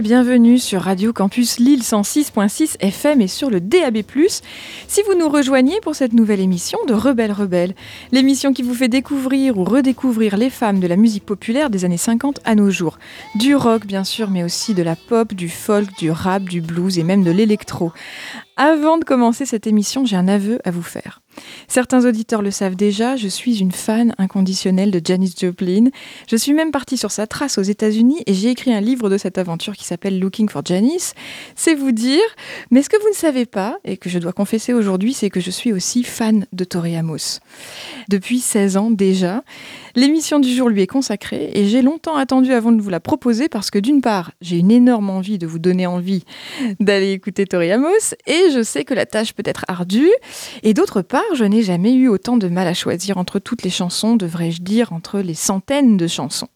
Bienvenue sur Radio Campus Lille 106.6 FM et sur le DAB+. Si vous nous rejoignez pour cette nouvelle émission de Rebelle Rebelle, l'émission qui vous fait découvrir ou redécouvrir les femmes de la musique populaire des années 50 à nos jours. Du rock bien sûr, mais aussi de la pop, du folk, du rap, du blues et même de l'électro. Avant de commencer cette émission, j'ai un aveu à vous faire. Certains auditeurs le savent déjà, je suis une fan inconditionnelle de Janis Joplin. Je suis même partie sur sa trace aux États-Unis et j'ai écrit un livre de cette aventure qui s'appelle Looking for Janis. C'est vous dire, mais ce que vous ne savez pas et que je dois confesser aujourd'hui, c'est que je suis aussi fan de Tori Amos. Depuis 16 ans déjà, l'émission du jour lui est consacrée et j'ai longtemps attendu avant de vous la proposer parce que d'une part, j'ai une énorme envie de vous donner envie d'aller écouter Tori Amos et je sais que la tâche peut être ardue et d'autre part, je n'ai jamais eu autant de mal à choisir entre toutes les chansons, devrais-je dire entre les centaines de chansons.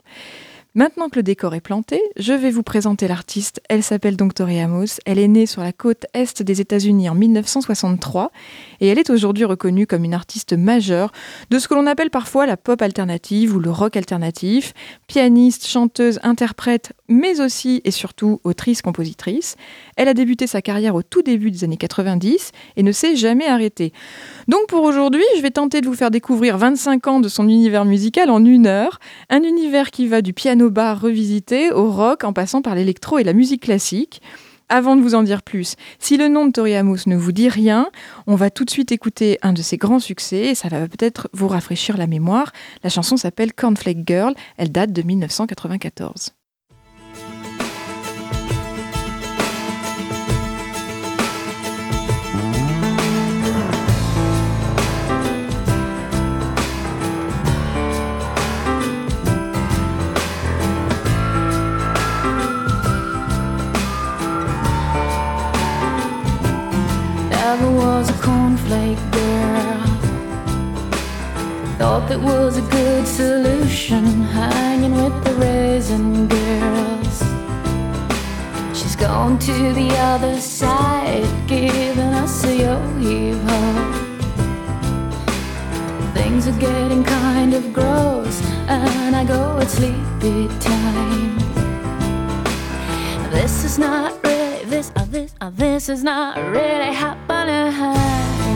Maintenant que le décor est planté, je vais vous présenter l'artiste. Elle s'appelle donc Tori Amos. Elle est née sur la côte est des États-Unis en 1963 et elle est aujourd'hui reconnue comme une artiste majeure de ce que l'on appelle parfois la pop alternative ou le rock alternatif. Pianiste, chanteuse, interprète, mais aussi et surtout autrice-compositrice. Elle a débuté sa carrière au tout début des années 90 et ne s'est jamais arrêtée. Donc pour aujourd'hui, je vais tenter de vous faire découvrir 25 ans de son univers musical en une heure. Un univers qui va du piano bar revisité au rock en passant par l'électro et la musique classique. Avant de vous en dire plus, si le nom de Tori Amos ne vous dit rien, on va tout de suite écouter un de ses grands succès et ça va peut-être vous rafraîchir la mémoire. La chanson s'appelle Cornflake Girl, elle date de 1994. Thought that was a good solution, hanging with the raisin girls. She's gone to the other side, giving us a yo heave ho. Things are getting kind of gross, and I go at sleepy time. This is not really this, uh, this, uh, this is not really happening.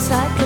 my encyclopedia.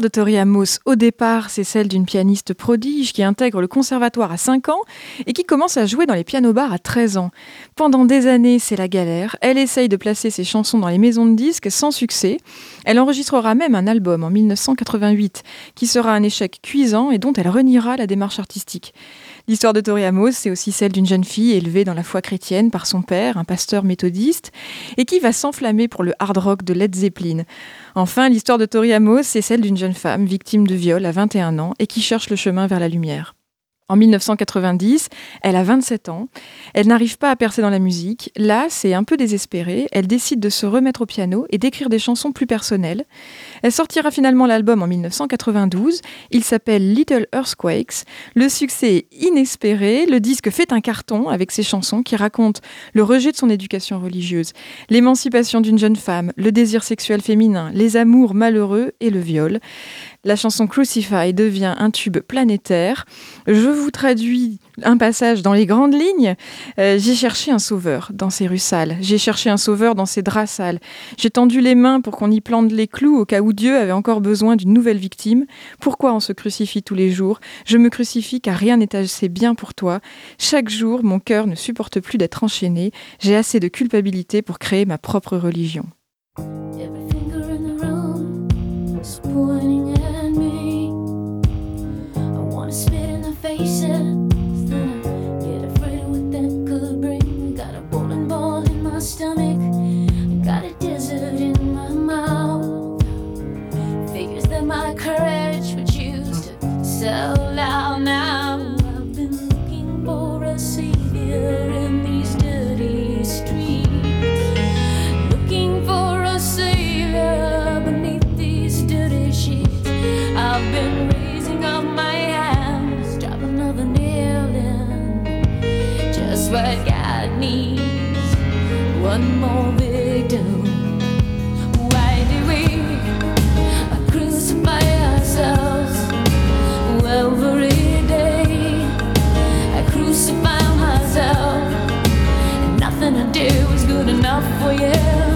De Tori Amos, au départ, c'est celle d'une pianiste prodige qui intègre le conservatoire à 5 ans et qui commence à jouer dans les pianos-bars à 13 ans. Pendant des années, c'est la galère. Elle essaye de placer ses chansons dans les maisons de disques sans succès. Elle enregistrera même un album en 1988 qui sera un échec cuisant et dont elle reniera la démarche artistique. L'histoire de Tori Amos, c'est aussi celle d'une jeune fille élevée dans la foi chrétienne par son père, un pasteur méthodiste, et qui va s'enflammer pour le hard rock de Led Zeppelin. Enfin, l'histoire de Tori Amos, c'est celle d'une jeune femme victime de viol à 21 ans et qui cherche le chemin vers la lumière. En 1990, elle a 27 ans. Elle n'arrive pas à percer dans la musique. Là, c'est un peu désespéré. Elle décide de se remettre au piano et d'écrire des chansons plus personnelles. Elle sortira finalement l'album en 1992. Il s'appelle Little Earthquakes. Le succès est inespéré. Le disque fait un carton avec ses chansons qui racontent le rejet de son éducation religieuse, l'émancipation d'une jeune femme, le désir sexuel féminin, les amours malheureux et le viol. La chanson Crucify devient un tube planétaire. Je vous traduis un passage dans les grandes lignes. Euh, j'ai cherché un sauveur dans ces rues sales. J'ai cherché un sauveur dans ces draps sales. J'ai tendu les mains pour qu'on y plante les clous au cas où Dieu avait encore besoin d'une nouvelle victime. Pourquoi on se crucifie tous les jours? Je me crucifie car rien n'est assez bien pour toi. Chaque jour, mon cœur ne supporte plus d'être enchaîné. J'ai assez de culpabilité pour créer ma propre religion. my stomach. Got a desert in my mouth. Figures that my courage would choose to sell out now. I've been looking for a savior. Enough for you.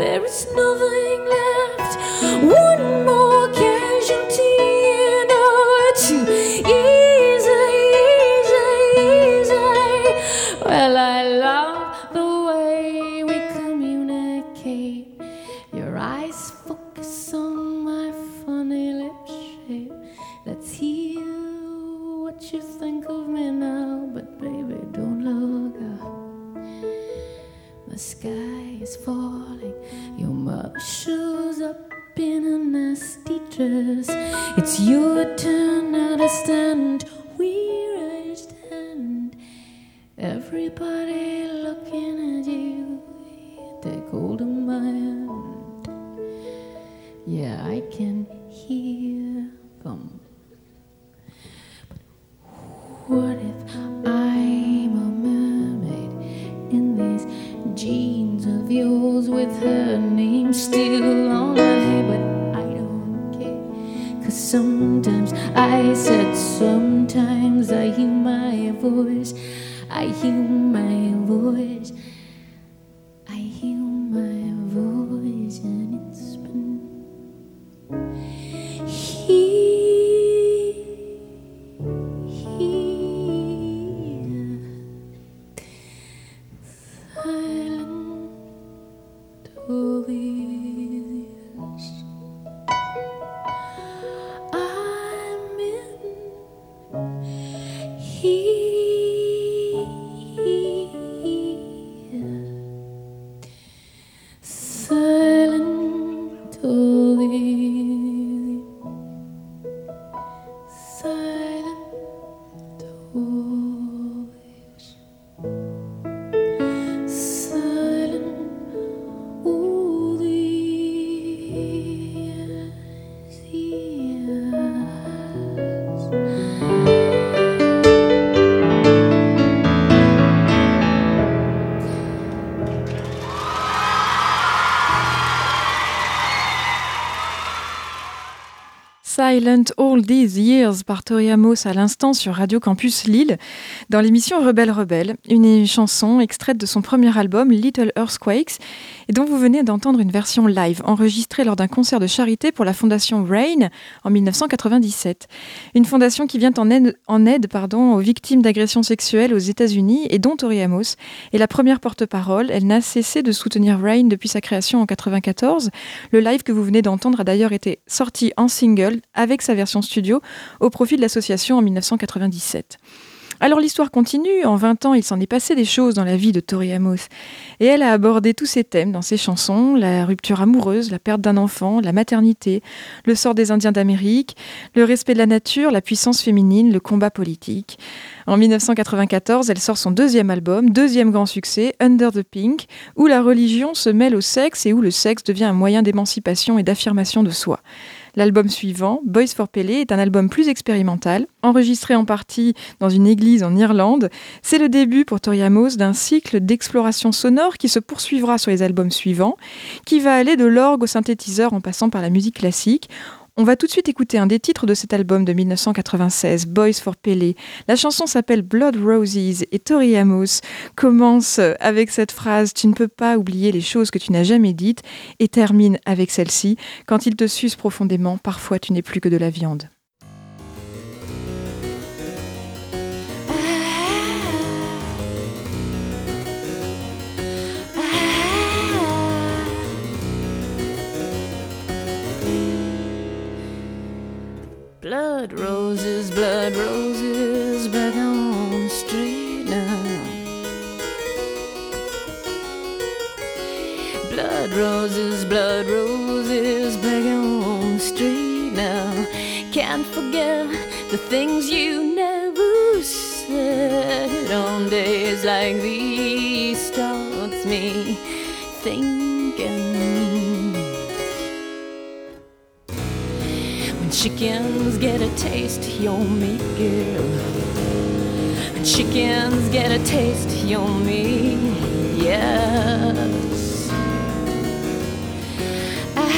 There is nothing left. One more Silent All These Years par Tori Amos à l'instant sur Radio Campus Lille dans l'émission Rebelle Rebelle, une chanson extraite de son premier album Little Earthquakes et dont vous venez d'entendre une version live enregistrée lors d'un concert de charité pour la fondation RAIN en 1997. Une fondation qui vient en aide, aux victimes d'agressions sexuelles aux États-Unis et dont Tori Amos est la première porte-parole. Elle n'a cessé de soutenir RAIN depuis sa création en 1994. Le live que vous venez d'entendre a d'ailleurs été sorti en single avec sa version studio au profit de l'association en 1997. Alors l'histoire continue, en 20 ans il s'en est passé des choses dans la vie de Tori Amos, et elle a abordé tous ces thèmes dans ses chansons, la rupture amoureuse, la perte d'un enfant, la maternité, le sort des Indiens d'Amérique, le respect de la nature, la puissance féminine, le combat politique. En 1994, elle sort son deuxième album, deuxième grand succès, Under the Pink, où la religion se mêle au sexe et où le sexe devient un moyen d'émancipation et d'affirmation de soi. L'album suivant, Boys for Pele, est un album plus expérimental, enregistré en partie dans une église en Irlande. C'est le début pour Tori Amos d'un cycle d'exploration sonore qui se poursuivra sur les albums suivants, qui va aller de l'orgue au synthétiseur en passant par la musique classique. On va tout de suite écouter un des titres de cet album de 1996, Boys for Pele. La chanson s'appelle Blood Roses et Tori Amos commence avec cette phrase Tu ne peux pas oublier les choses que tu n'as jamais dites et termine avec celle-ci Quand il te suce profondément, parfois tu n'es plus que de la viande. Blood roses, blood roses, back on the street now. Blood roses, blood roses, back on the street now. Can't forget the things you never said on days like these. Starts me thinking. Chickens get a taste, you're me, girl. Chickens get a taste, you're me, yes. I,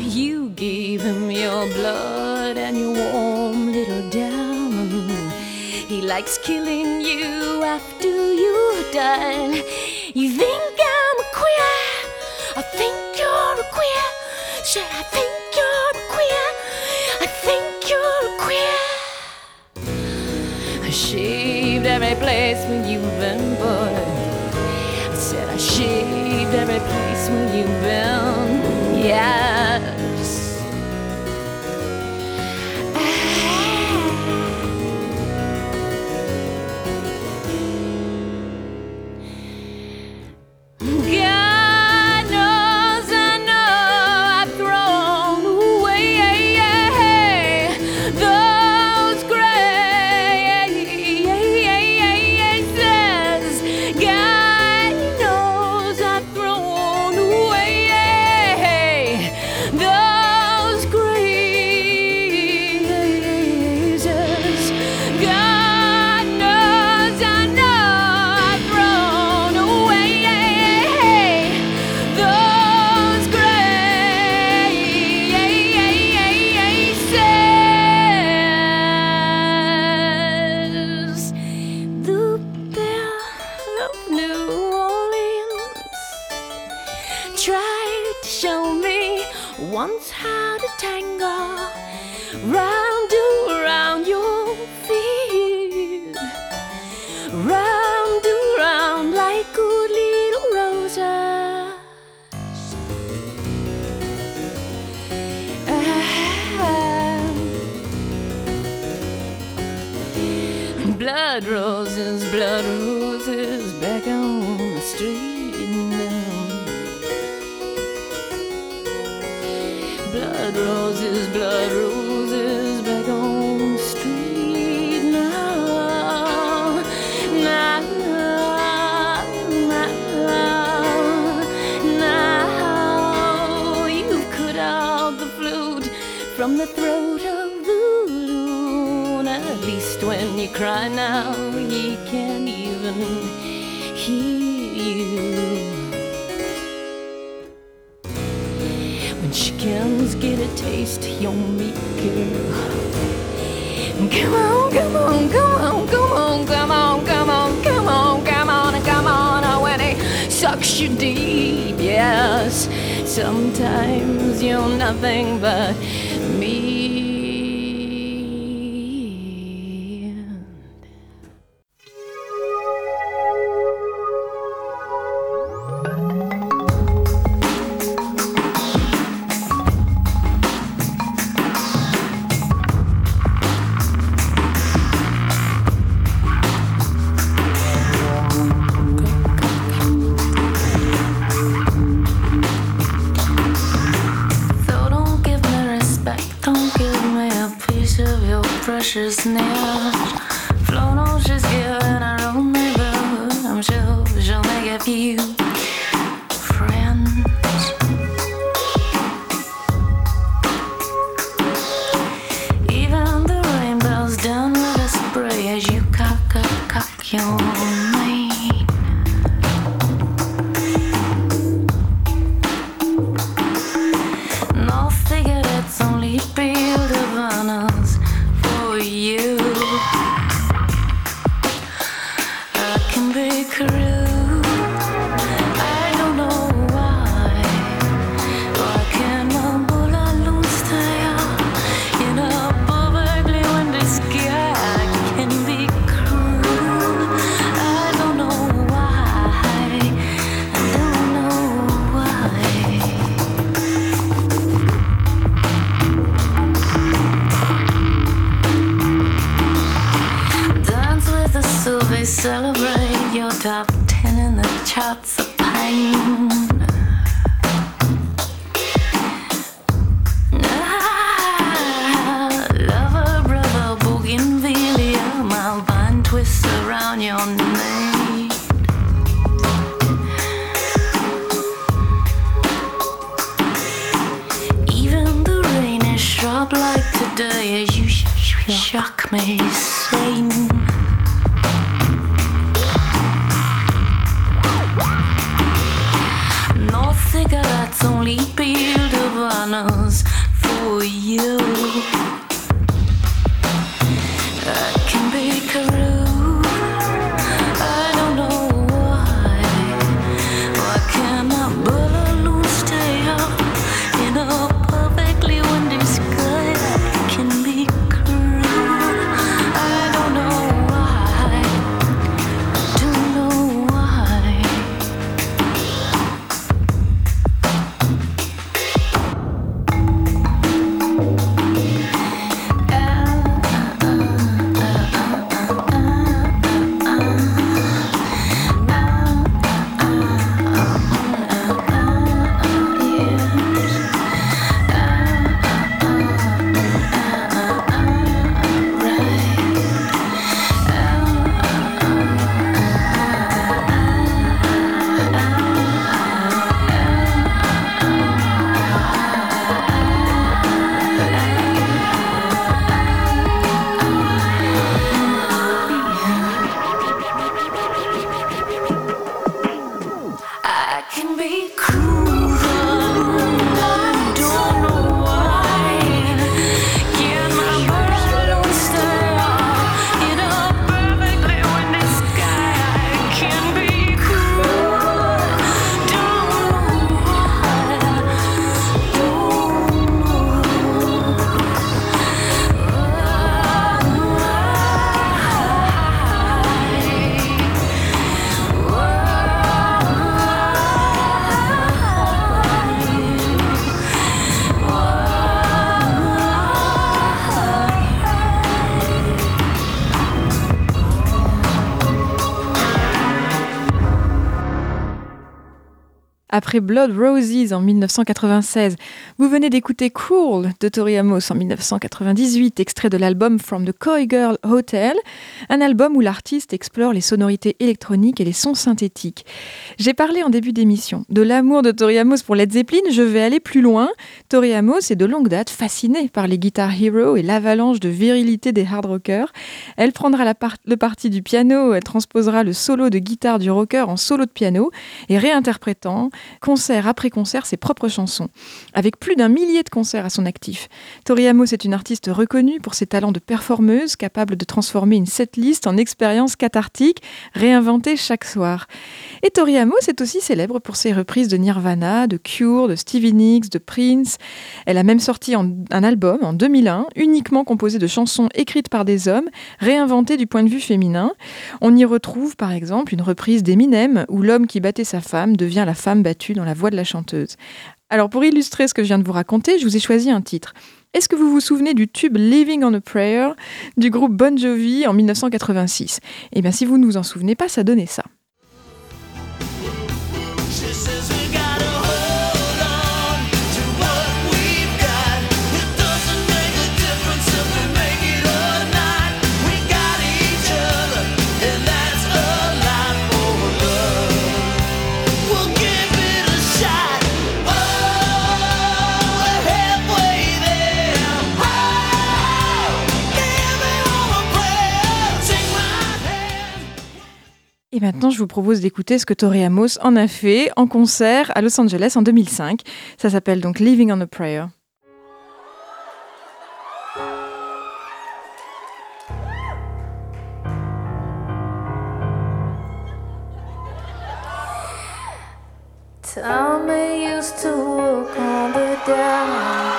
you gave him your blood and your warm little down. He likes killing you after you died. You think every place where you've been, boy. I said I shaved every place where you've been. Yes. you nothing but me. me. après Blood Roses en 1996. Vous venez d'écouter Cruel de Tori Amos en 1998, extrait de l'album From the Coy Girl Hotel, un album où l'artiste explore les sonorités électroniques et les sons synthétiques. J'ai parlé en début d'émission de l'amour de Tori Amos pour Led Zeppelin, je vais aller plus loin. Tori Amos est de longue date fascinée par les Guitar Hero et l'avalanche de virilité des hard rockers. Elle prendra part, le parti du piano, elle transposera le solo de guitare du rocker en solo de piano et réinterprétant concert après concert, ses propres chansons, avec plus d'un millier de concerts à son actif. Tori Amos est une artiste reconnue pour ses talents de performeuse, capable de transformer une setlist en expérience cathartique, réinventée chaque soir. Et Tori Amos est aussi célèbre pour ses reprises de Nirvana, de Cure, de Stevie Nicks, de Prince. Elle a même sorti un album en 2001, uniquement composé de chansons écrites par des hommes, réinventées du point de vue féminin. On y retrouve par exemple une reprise d'Eminem où l'homme qui battait sa femme devient la femme battue dans la voix de la chanteuse. Alors pour illustrer ce que je viens de vous raconter, je vous ai choisi un titre. Est-ce que vous vous souvenez du tube Living on a Prayer du groupe Bon Jovi en 1986 Eh bien si vous ne vous en souvenez pas, ça donnait ça. Je vous propose d'écouter ce que Tori Amos en a fait en concert à Los Angeles en 2005. Ça s'appelle donc Living on a Prayer. used to work on the down.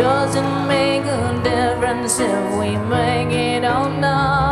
doesn't make a difference if we make it or not.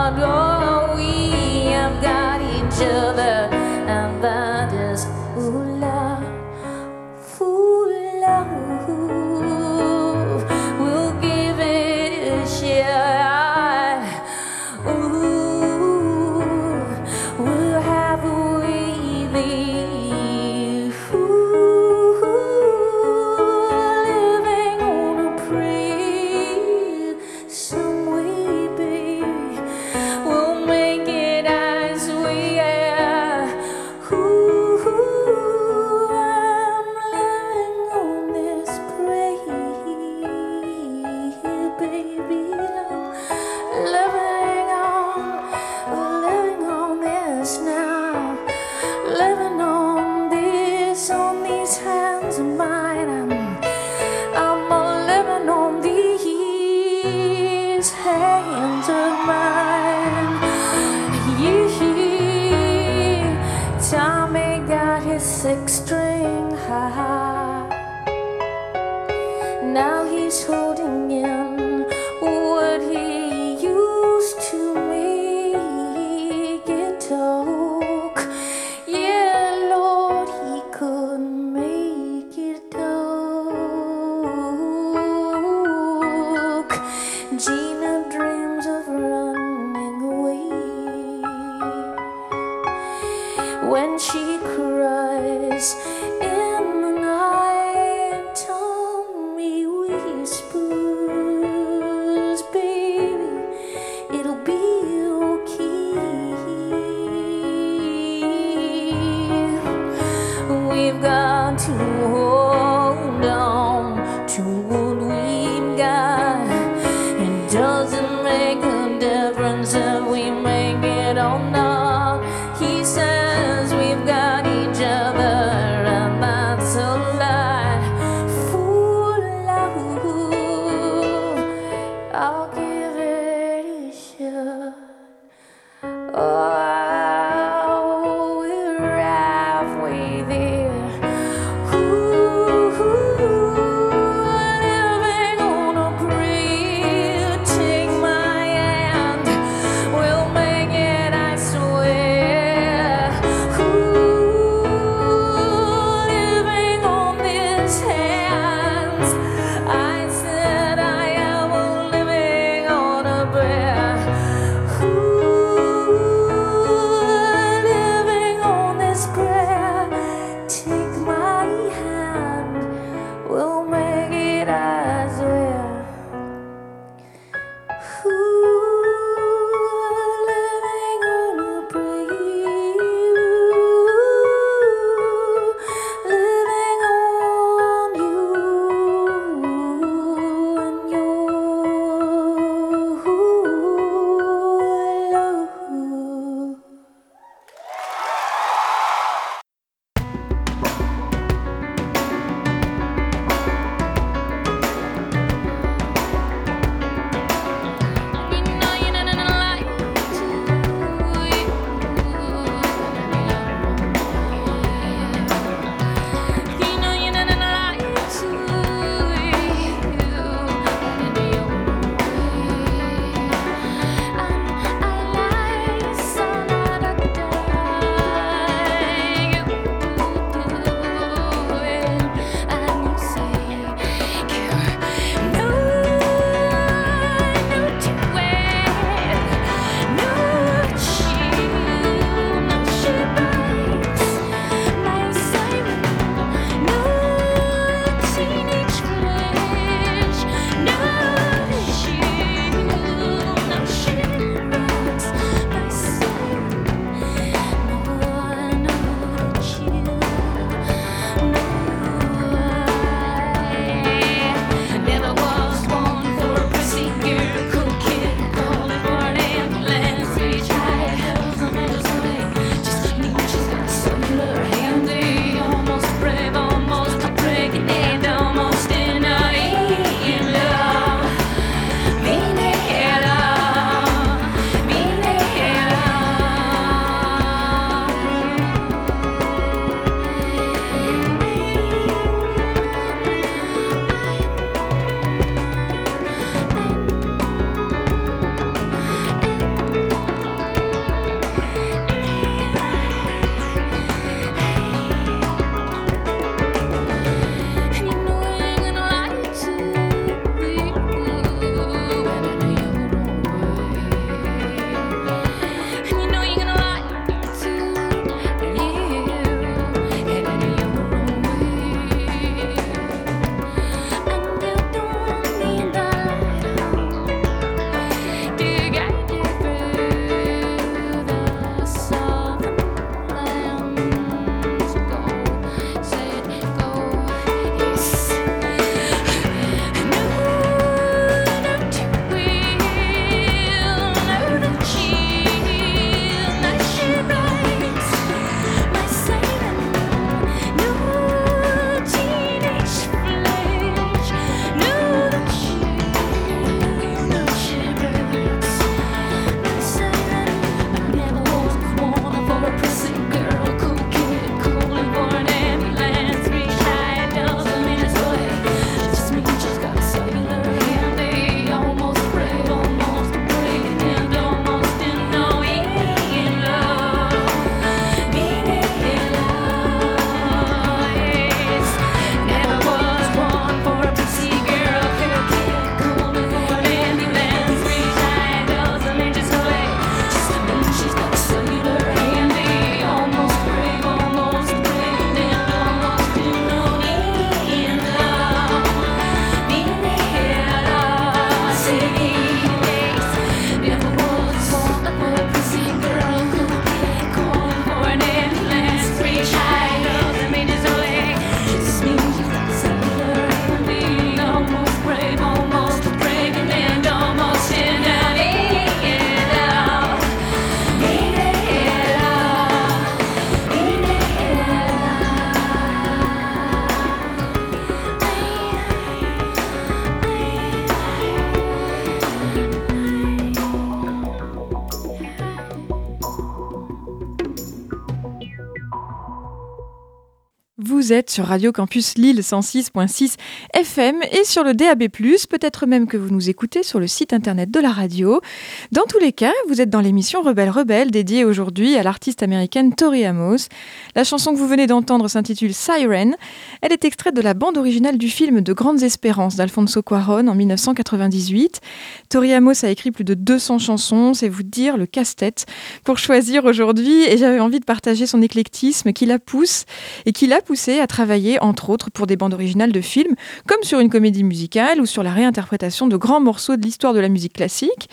Vous êtes sur Radio Campus Lille 106.6 FM et sur le DAB+, peut-être même que vous nous écoutez sur le site internet de la radio. Dans tous les cas, vous êtes dans l'émission Rebelle Rebelle dédiée aujourd'hui à l'artiste américaine Tori Amos. La chanson que vous venez d'entendre s'intitule Siren. Elle est extraite de la bande originale du film De Grandes Espérances d'Alfonso Cuaron en 1998. Tori Amos a écrit plus de 200 chansons, c'est vous dire le casse-tête pour choisir aujourd'hui et j'avais envie de partager son éclectisme qui la pousse et qui l'a poussé à travailler, entre autres, pour des bandes originales de films, comme sur une comédie musicale ou sur la réinterprétation de grands morceaux de l'histoire de la musique classique.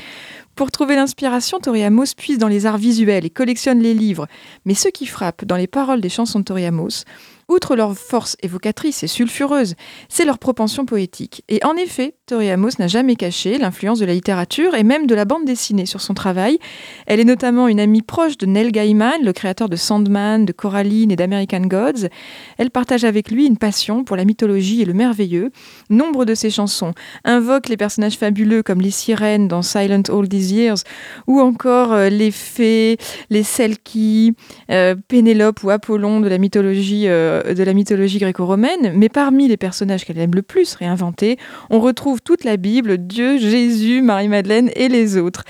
Pour trouver l'inspiration, Tori Amos puise dans les arts visuels et collectionne les livres. Mais ce qui frappe dans les paroles des chansons de Tori Amos, Outre leur force évocatrice et sulfureuse, c'est leur propension poétique. Et en effet, Tori Amos n'a jamais caché l'influence de la littérature et même de la bande dessinée sur son travail. Elle est notamment une amie proche de Neil Gaiman, le créateur de Sandman, de Coraline et d'American Gods. Elle partage avec lui une passion pour la mythologie et le merveilleux. Nombre de ses chansons invoquent les personnages fabuleux comme les sirènes dans Silent All These Years ou encore euh, les fées, les Selkie, euh, Pénélope ou Apollon de la mythologie euh, de la mythologie gréco-romaine, mais parmi les personnages qu'elle aime le plus réinventer, on retrouve toute la Bible, Dieu, Jésus, Marie-Madeleine et les autres.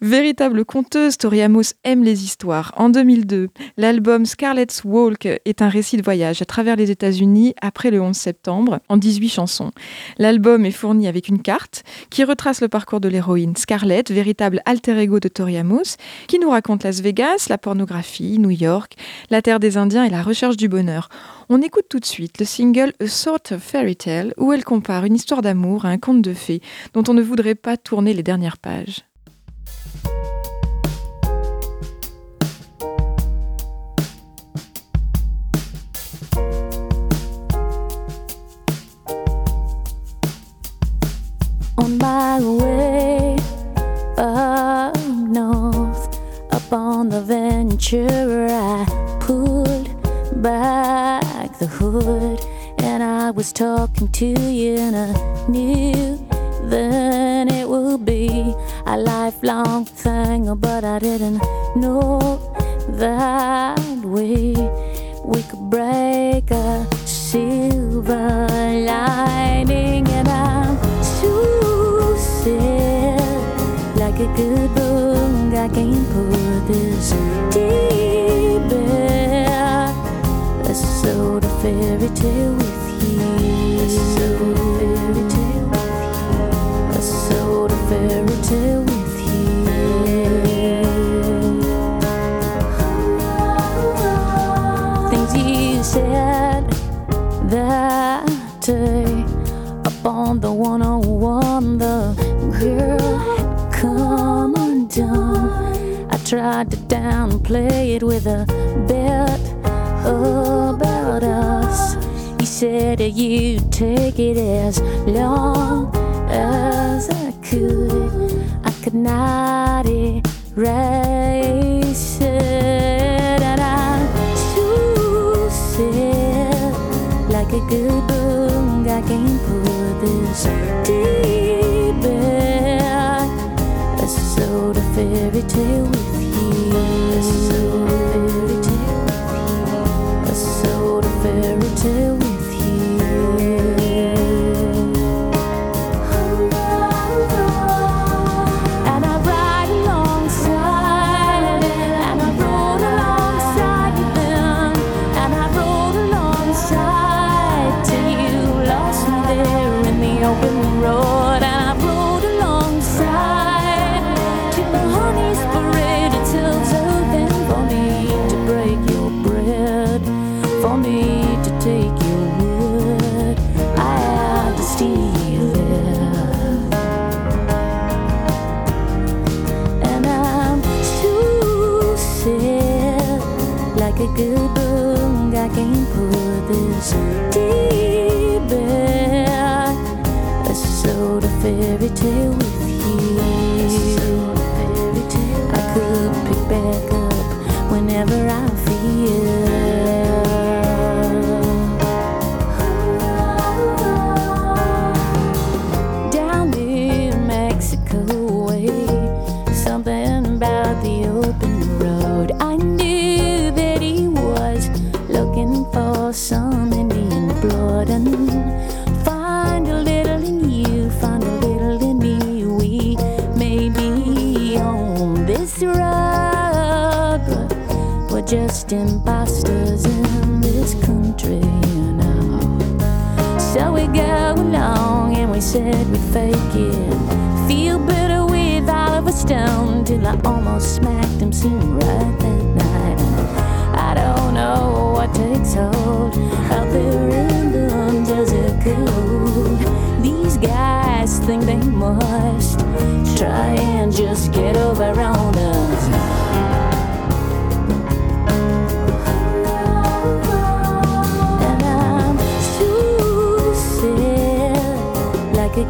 Véritable conteuse, Tori Amos aime les histoires. En 2002, l'album Scarlet's Walk est un récit de voyage à travers les États-Unis après le 11 septembre, en 18 chansons. L'album est fourni avec une carte qui retrace le parcours de l'héroïne Scarlett, véritable alter ego de Tori Amos, qui nous raconte Las Vegas, la pornographie, New York, la terre des Indiens et la recherche du bonheur. On écoute tout de suite le single A Sort of Fairy Tale où elle compare une histoire d'amour à un conte de fées dont on ne voudrait pas tourner les dernières pages. On my way up north, the hood and I was talking to you and I knew then it would be a lifelong thing but I didn't know that we we could break a silver lining and I'm too sad like a good book I can't put this deep fairy tale with you. A of fairy tale with you. A of fairy tale with you. Things you said that day up on the one on one, the girl had come undone. I tried to downplay it with a bet about us. He said that you'd take it as long as I could. I could not erase sad, like a good book. I can't fake it. Feel better with Oliver Stone till I almost smacked him. Seemed right that night. I don't know what takes hold out there in the desert cold. These guys think they must try and just get over on us.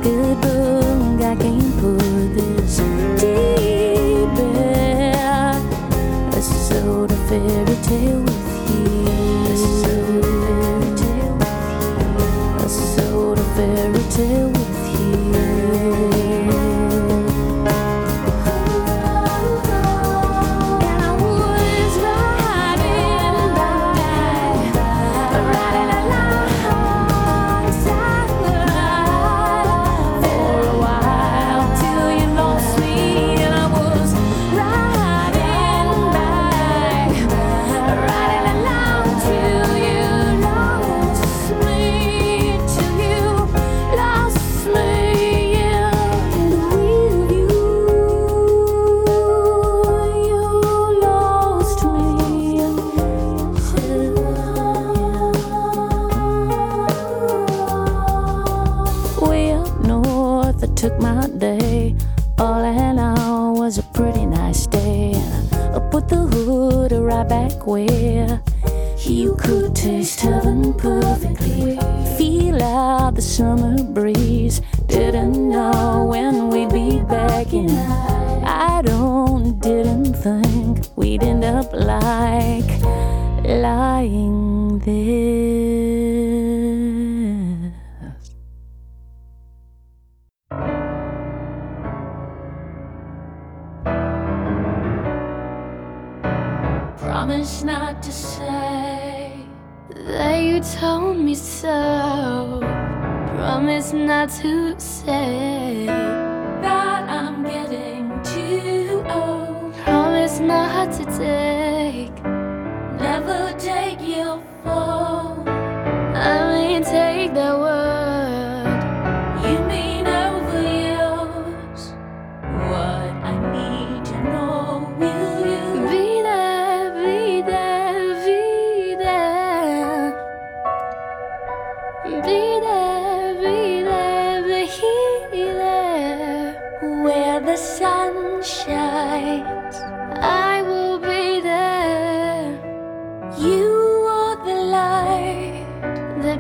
gedung pull this deep, a sort fairy tale.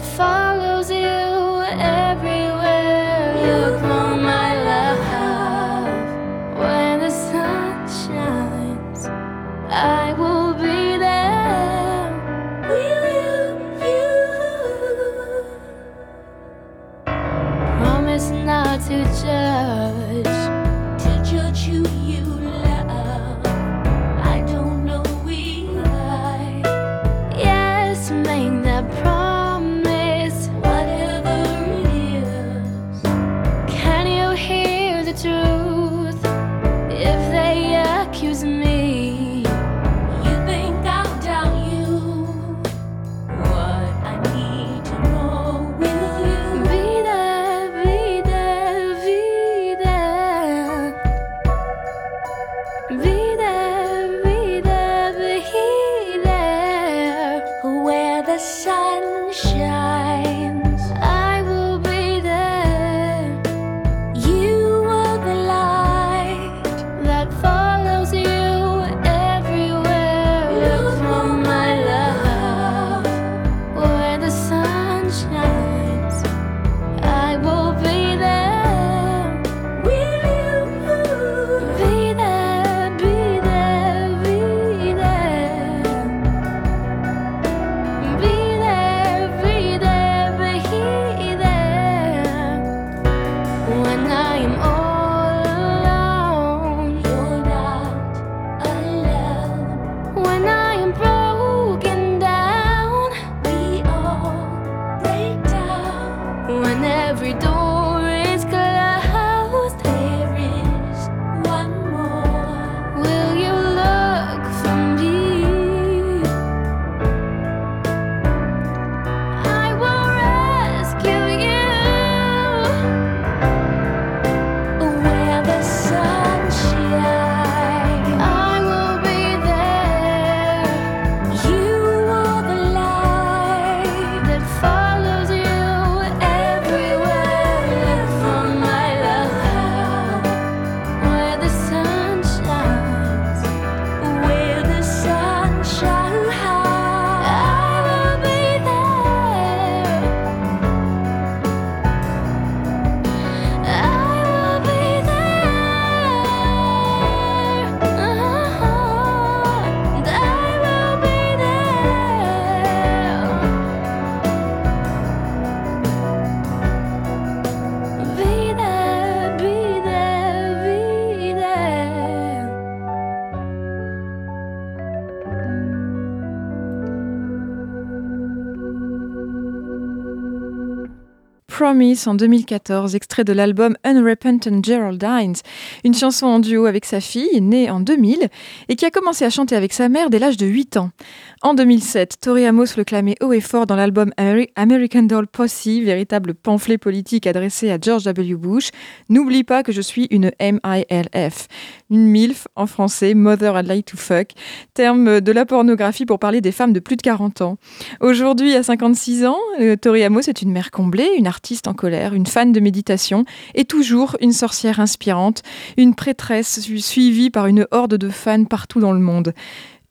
follows you everywhere you. Promise en 2014, extrait de l'album Unrepentant Geraldines, une chanson en duo avec sa fille, née en 2000, et qui a commencé à chanter avec sa mère dès l'âge de 8 ans. En 2007, Tori Amos le clamait haut et fort dans l'album Ameri- American Doll Posse, véritable pamphlet politique adressé à George W. Bush. N'oublie pas que je suis une MILF, une MILF en français, Mother I'd Like to Fuck, terme de la pornographie pour parler des femmes de plus de 40 ans. Aujourd'hui, à 56 ans, euh, Tori Amos est une mère comblée, une artiste en colère, une fan de méditation et toujours une sorcière inspirante, une prêtresse su- suivie par une horde de fans partout dans le monde.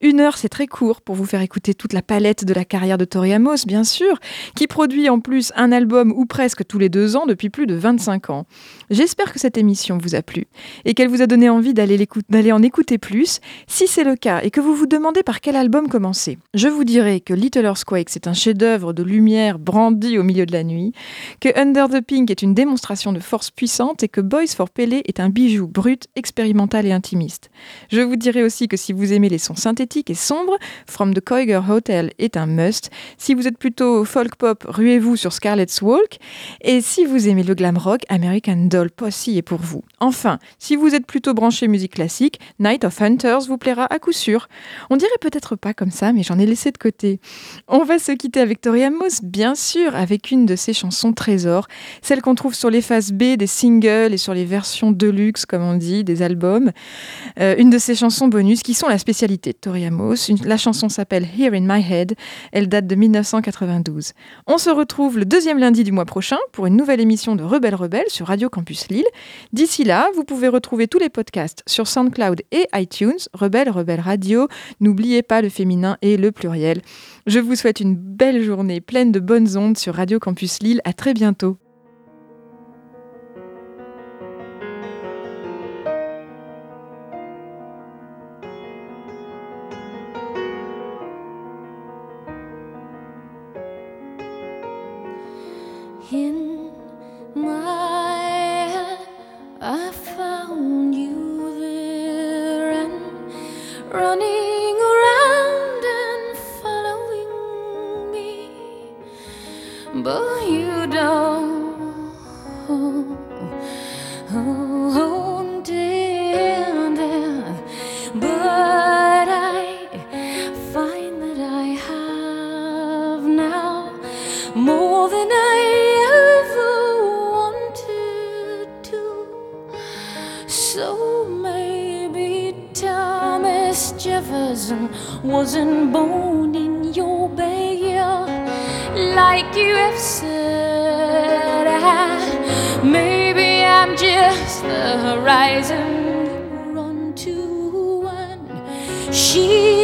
Une heure, c'est très court pour vous faire écouter toute la palette de la carrière de Tori Amos, bien sûr, qui produit en plus un album ou presque tous les deux ans depuis plus de 25 ans. J'espère que cette émission vous a plu et qu'elle vous a donné envie d'aller en écouter plus. Si c'est le cas et que vous vous demandez par quel album commencer, je vous dirai que Little Earthquake, c'est un chef-d'œuvre de lumière brandi au milieu de la nuit, que Under the Pink est une démonstration de force puissante et que Boys for Pele est un bijou brut, expérimental et intimiste. Je vous dirai aussi que si vous aimez les sons synthétiques et sombres, From the Koiger Hotel est un must. Si vous êtes plutôt folk pop, ruez-vous sur Scarlet's Walk. Et si vous aimez le glam rock, American Doll Posse est pour vous. Enfin, si vous êtes plutôt branché musique classique, Night of Hunters vous plaira à coup sûr. On dirait peut-être pas comme ça, mais j'en ai laissé de côté. On va se quitter avec Tori Amos, bien sûr, avec une de ses chansons trésors, celle qu'on trouve sur les faces B des singles et sur les versions deluxe, comme on dit, des albums. Euh, une de ses chansons bonus qui sont la spécialité de Tori La chanson s'appelle Here in My Head. Elle date de 1992. On se retrouve le deuxième lundi du mois prochain pour une nouvelle émission de Rebelle Rebelle sur Radio Campus Lille. D'ici là, vous pouvez retrouver tous les podcasts sur SoundCloud et iTunes. Rebelle Rebelle Radio. N'oubliez pas le féminin et le pluriel. Je vous souhaite une belle journée pleine de bonnes ondes sur Radio Campus Lille. À très bientôt. Running around and following me, but you don't. Oh, dear. But I find that I have now more than I wasn't born in your backyard, like you have said. I, maybe I'm just the horizon run to, and she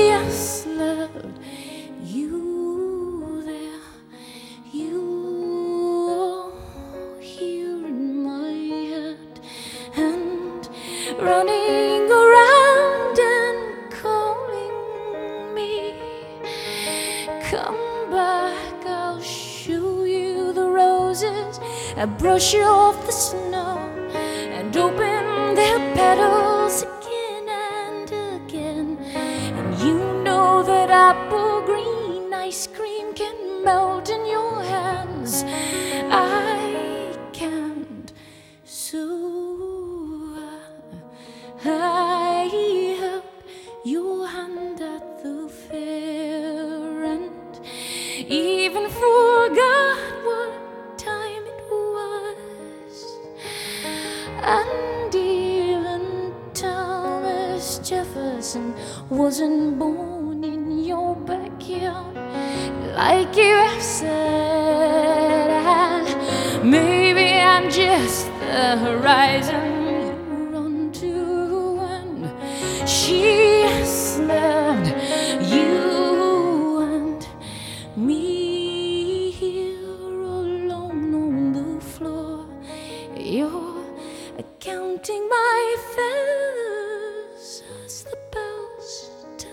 my feathers as the bells tell.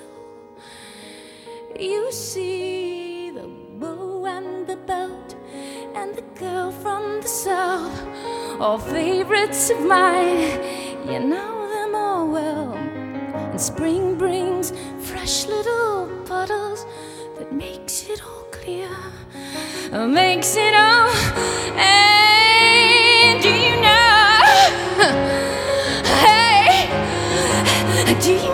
You see the bow and the belt and the girl from the south, all favorites of mine. You know them all well. And spring brings fresh little puddles that makes it all clear, makes it all. Do you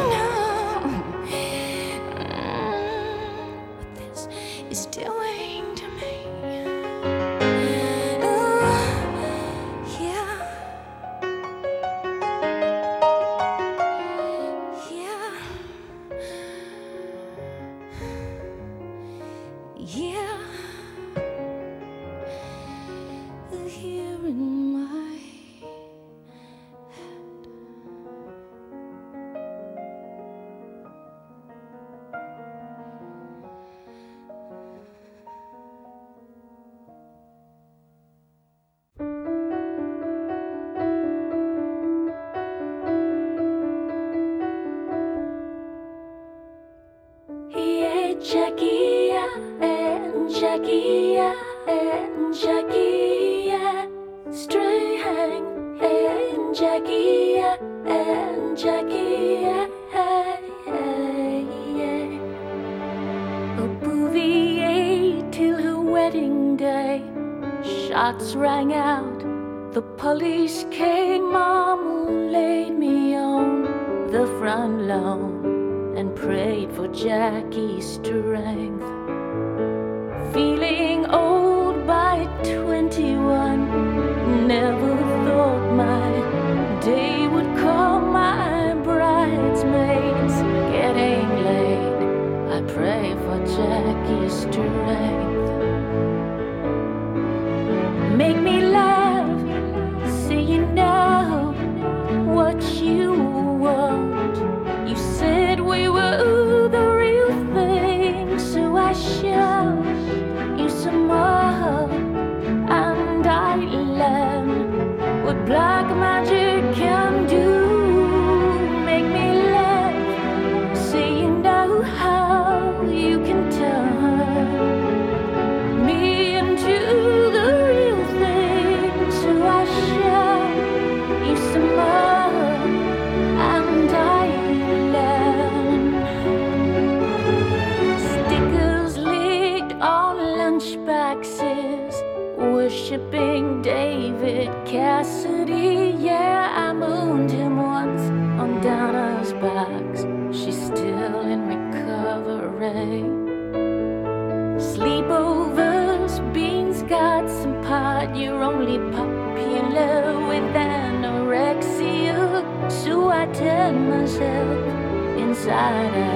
inside